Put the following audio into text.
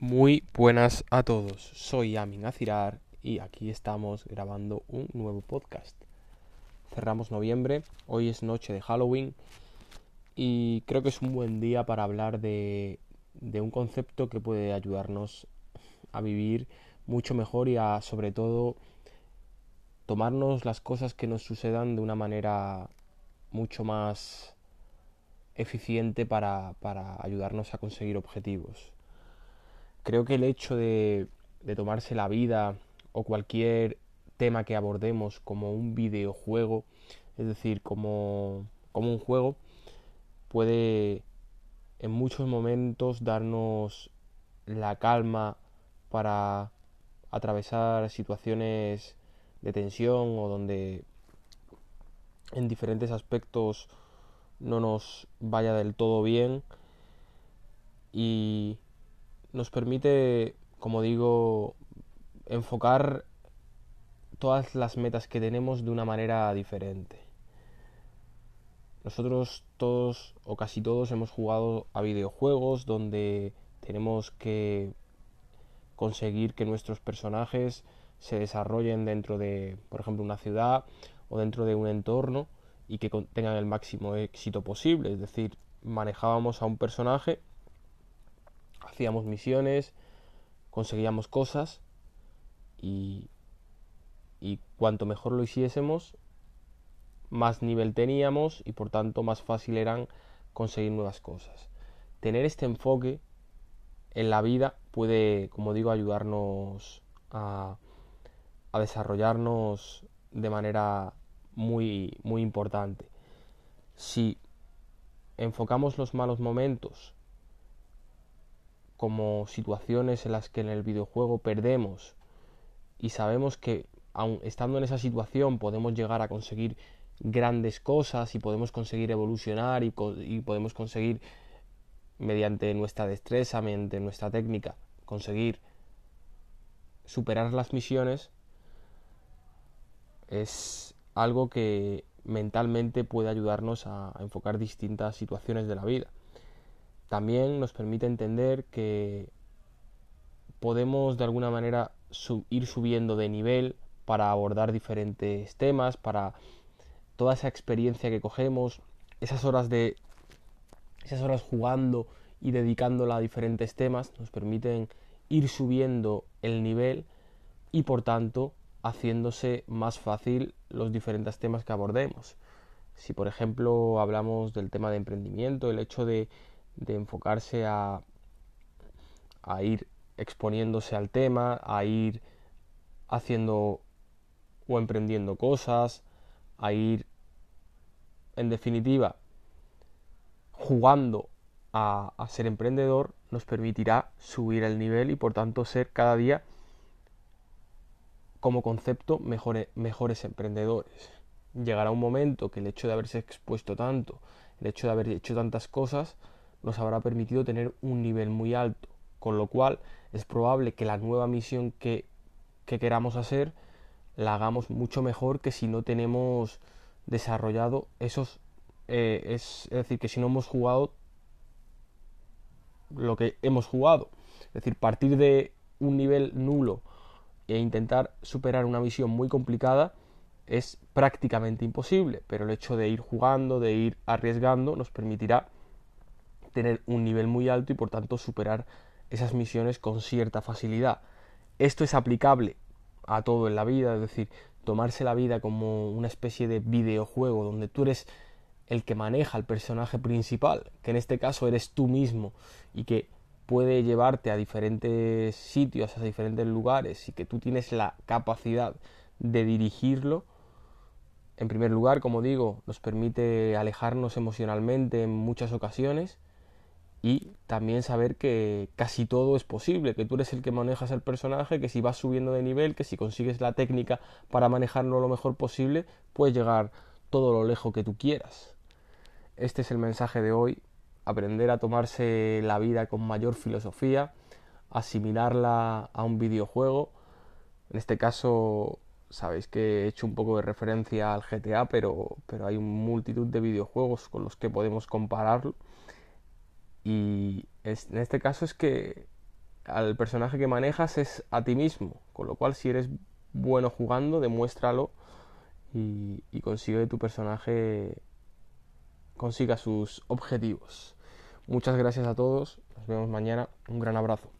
Muy buenas a todos, soy Amin Azirar y aquí estamos grabando un nuevo podcast. Cerramos noviembre, hoy es noche de Halloween y creo que es un buen día para hablar de, un concepto que puede ayudarnos a vivir mucho mejor y a sobre todo tomarnos las cosas que nos sucedan de una manera mucho más eficiente para ayudarnos a conseguir objetivos. Creo que el hecho de, tomarse la vida o cualquier tema que abordemos como un videojuego, es decir, como, como un juego, puede en muchos momentos darnos la calma para atravesar situaciones de tensión o donde en diferentes aspectos no nos vaya del todo bien. Y nos permite, como digo, enfocar todas las metas que tenemos de una manera diferente. Nosotros todos o casi todos hemos jugado a videojuegos donde tenemos que conseguir que nuestros personajes se desarrollen dentro de, por ejemplo, una ciudad o dentro de un entorno y que tengan el máximo éxito posible. Es decir, manejábamos a un personaje hacíamos misiones, conseguíamos cosas y, y cuanto mejor lo hiciésemos, más nivel teníamos y por tanto más fácil eran conseguir nuevas cosas. Tener este enfoque en la vida puede, como digo, ayudarnos a, a desarrollarnos de manera muy, muy importante. Si enfocamos los malos momentos como situaciones en las que en el videojuego perdemos y sabemos que aun estando en esa situación podemos llegar a conseguir grandes cosas y podemos conseguir evolucionar y, y podemos conseguir mediante nuestra destreza, mediante nuestra técnica, conseguir superar las misiones, es algo que mentalmente puede ayudarnos a enfocar distintas situaciones de la vida. También nos permite entender que podemos de alguna manera ir subiendo de nivel para abordar diferentes temas, para toda esa experiencia que cogemos, esas horas de esas horas jugando y dedicándola a diferentes temas nos permiten ir subiendo el nivel y por tanto haciéndose más fácil los diferentes temas que abordemos. Si por ejemplo hablamos del tema de emprendimiento, el hecho de de enfocarse a, a ir exponiéndose al tema, a ir haciendo o emprendiendo cosas, a ir, en definitiva, jugando a, a, ser emprendedor, nos permitirá subir el nivel y por tanto ser cada día como concepto mejores, mejores emprendedores. Llegará un momento que el hecho de haberse expuesto tanto, el hecho de haber hecho tantas cosas, nos habrá permitido tener un nivel muy alto, con lo cual es probable que la nueva misión que, que queramos hacer la hagamos mucho mejor que si no tenemos desarrollado esos eh, es, es, decir que si no hemos jugado lo que hemos jugado. Es decir partir de un nivel nulo e intentar superar una misión muy complicada es prácticamente imposible pero el hecho de ir jugando de ir arriesgando nos permitirá tener un nivel muy alto y por tanto superar esas misiones con cierta facilidad. Esto es aplicable a todo en la vida, es decir, tomarse la vida como una especie de videojuego donde tú eres el que maneja el personaje principal, que en este caso eres tú mismo y que puede llevarte a diferentes sitios, a diferentes lugares y que tú tienes la capacidad de dirigirlo, en primer lugar, como digo, nos permite alejarnos emocionalmente en muchas ocasiones y también saber que casi todo es posible, que tú eres el que manejas el personaje, que si vas subiendo de nivel, que si consigues la técnica para manejarlo lo mejor posible, puedes llegar todo lo lejos que tú quieras. Este es el mensaje de hoy, aprender a tomarse la vida con mayor filosofía, asimilarla a un videojuego. En este caso, sabéis que he hecho un poco de referencia al GTA, pero, pero hay multitud de videojuegos con los que podemos compararlo y en este caso es que al personaje que manejas es a ti mismo, con lo cual si eres bueno jugando, demuéstralo y, y consigue que tu personaje consiga sus objetivos. Muchas gracias a todos, nos vemos mañana, un gran abrazo.